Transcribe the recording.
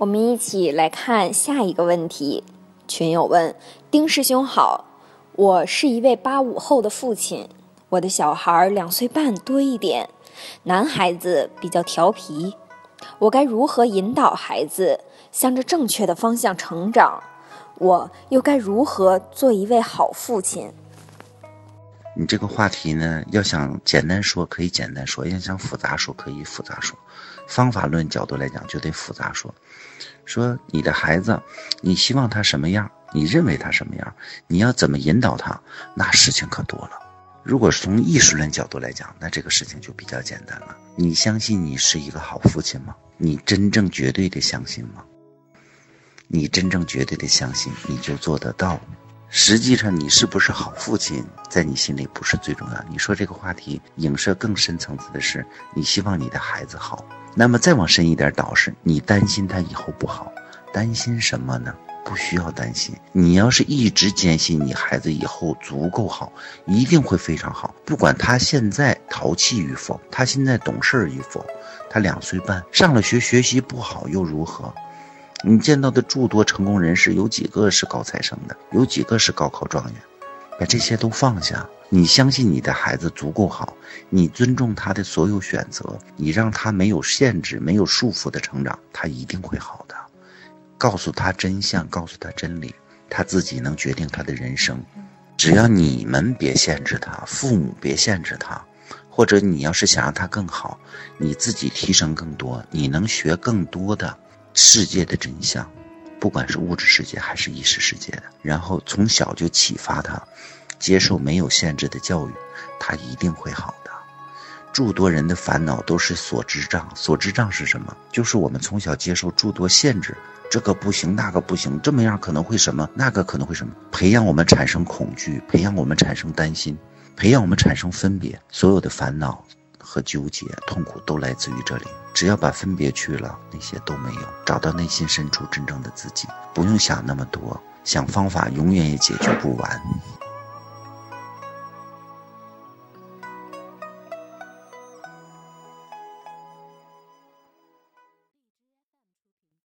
我们一起来看下一个问题。群友问：丁师兄好，我是一位八五后的父亲，我的小孩两岁半多一点，男孩子比较调皮，我该如何引导孩子向着正确的方向成长？我又该如何做一位好父亲？你这个话题呢，要想简单说可以简单说，要想复杂说可以复杂说。方法论角度来讲，就得复杂说。说你的孩子，你希望他什么样？你认为他什么样？你要怎么引导他？那事情可多了。如果是从艺术论角度来讲，那这个事情就比较简单了。你相信你是一个好父亲吗？你真正绝对的相信吗？你真正绝对的相信，你就做得到。实际上，你是不是好父亲，在你心里不是最重要。你说这个话题影射更深层次的是，你希望你的孩子好。那么再往深一点导是，你担心他以后不好，担心什么呢？不需要担心。你要是一直坚信你孩子以后足够好，一定会非常好。不管他现在淘气与否，他现在懂事与否，他两岁半上了学学习不好又如何？你见到的诸多成功人士，有几个是高材生的？有几个是高考状元？把这些都放下，你相信你的孩子足够好，你尊重他的所有选择，你让他没有限制、没有束缚的成长，他一定会好的。告诉他真相，告诉他真理，他自己能决定他的人生。只要你们别限制他，父母别限制他，或者你要是想让他更好，你自己提升更多，你能学更多的。世界的真相，不管是物质世界还是意识世界的，然后从小就启发他，接受没有限制的教育，他一定会好的。诸多人的烦恼都是所知障，所知障是什么？就是我们从小接受诸多限制，这个不行，那个不行，这么样可能会什么，那个可能会什么，培养我们产生恐惧，培养我们产生担心，培养我们产生分别，所有的烦恼。和纠结、痛苦都来自于这里。只要把分别去了，那些都没有。找到内心深处真正的自己，不用想那么多，想方法永远也解决不完。